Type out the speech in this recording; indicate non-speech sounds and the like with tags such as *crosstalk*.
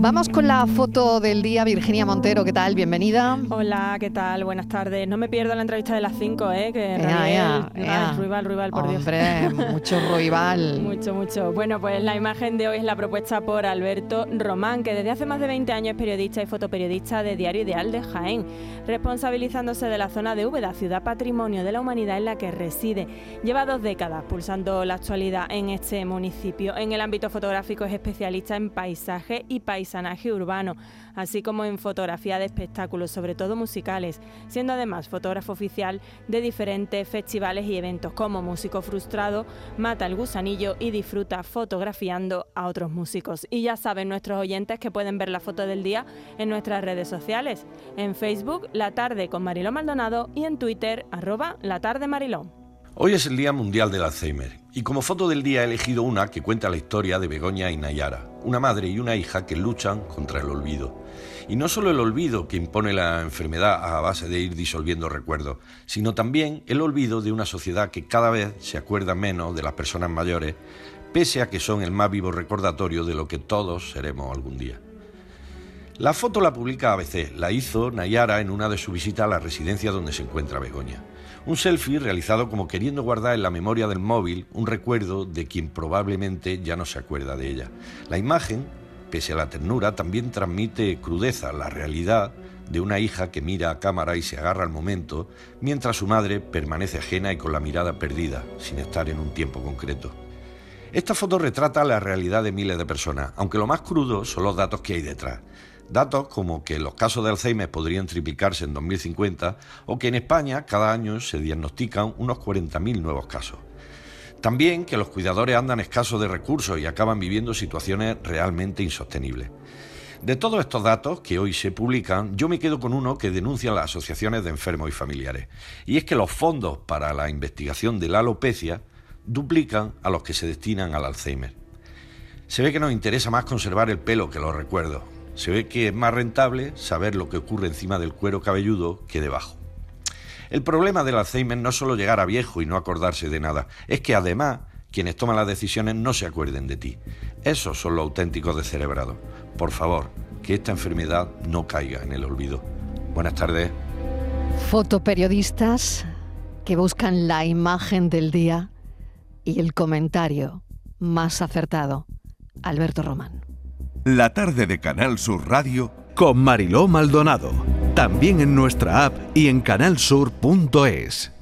Vamos con la foto del día, Virginia Montero, ¿qué tal? Bienvenida. Hola, ¿qué tal? Buenas tardes. No me pierdo la entrevista de las 5, ¿eh? Que ea, ea, Ruibal, Ruibal, por Hombre, mucho *laughs* Ruibal. mucho, mucho. Bueno, pues la imagen de hoy es la propuesta por Alberto Román, que desde hace más de 20 años es periodista y fotoperiodista de Diario Ideal de Jaén, responsabilizándose de la zona de Úbeda, ciudad patrimonio de la humanidad en la que reside. Lleva dos décadas pulsando la actualidad en este municipio. En el ámbito fotográfico es especialista en paisaje y paisaje paisanaje urbano, así como en fotografía de espectáculos, sobre todo musicales, siendo además fotógrafo oficial de diferentes festivales y eventos como Músico Frustrado, Mata el Gusanillo y disfruta fotografiando a otros músicos. Y ya saben nuestros oyentes que pueden ver la foto del día en nuestras redes sociales, en Facebook La Tarde con Mariló Maldonado y en Twitter arroba La Tarde Mariló. Hoy es el Día Mundial del Alzheimer y como foto del día he elegido una que cuenta la historia de Begoña y Nayara, una madre y una hija que luchan contra el olvido. Y no solo el olvido que impone la enfermedad a base de ir disolviendo recuerdos, sino también el olvido de una sociedad que cada vez se acuerda menos de las personas mayores, pese a que son el más vivo recordatorio de lo que todos seremos algún día. La foto la publica ABC, la hizo Nayara en una de sus visitas a la residencia donde se encuentra Begoña. Un selfie realizado como queriendo guardar en la memoria del móvil un recuerdo de quien probablemente ya no se acuerda de ella. La imagen, pese a la ternura, también transmite crudeza, la realidad de una hija que mira a cámara y se agarra al momento, mientras su madre permanece ajena y con la mirada perdida, sin estar en un tiempo concreto. Esta foto retrata la realidad de miles de personas, aunque lo más crudo son los datos que hay detrás. Datos como que los casos de Alzheimer podrían triplicarse en 2050 o que en España cada año se diagnostican unos 40.000 nuevos casos. También que los cuidadores andan escasos de recursos y acaban viviendo situaciones realmente insostenibles. De todos estos datos que hoy se publican, yo me quedo con uno que denuncian las asociaciones de enfermos y familiares. Y es que los fondos para la investigación de la alopecia duplican a los que se destinan al Alzheimer. Se ve que nos interesa más conservar el pelo que los recuerdos, se ve que es más rentable saber lo que ocurre encima del cuero cabelludo que debajo. El problema del Alzheimer no es solo llegar a viejo y no acordarse de nada, es que además quienes toman las decisiones no se acuerden de ti. Esos son los auténticos descerebrados. Por favor, que esta enfermedad no caiga en el olvido. Buenas tardes. Fotoperiodistas que buscan la imagen del día y el comentario más acertado. Alberto Román. La tarde de Canal Sur Radio con Mariló Maldonado. También en nuestra app y en canalsur.es.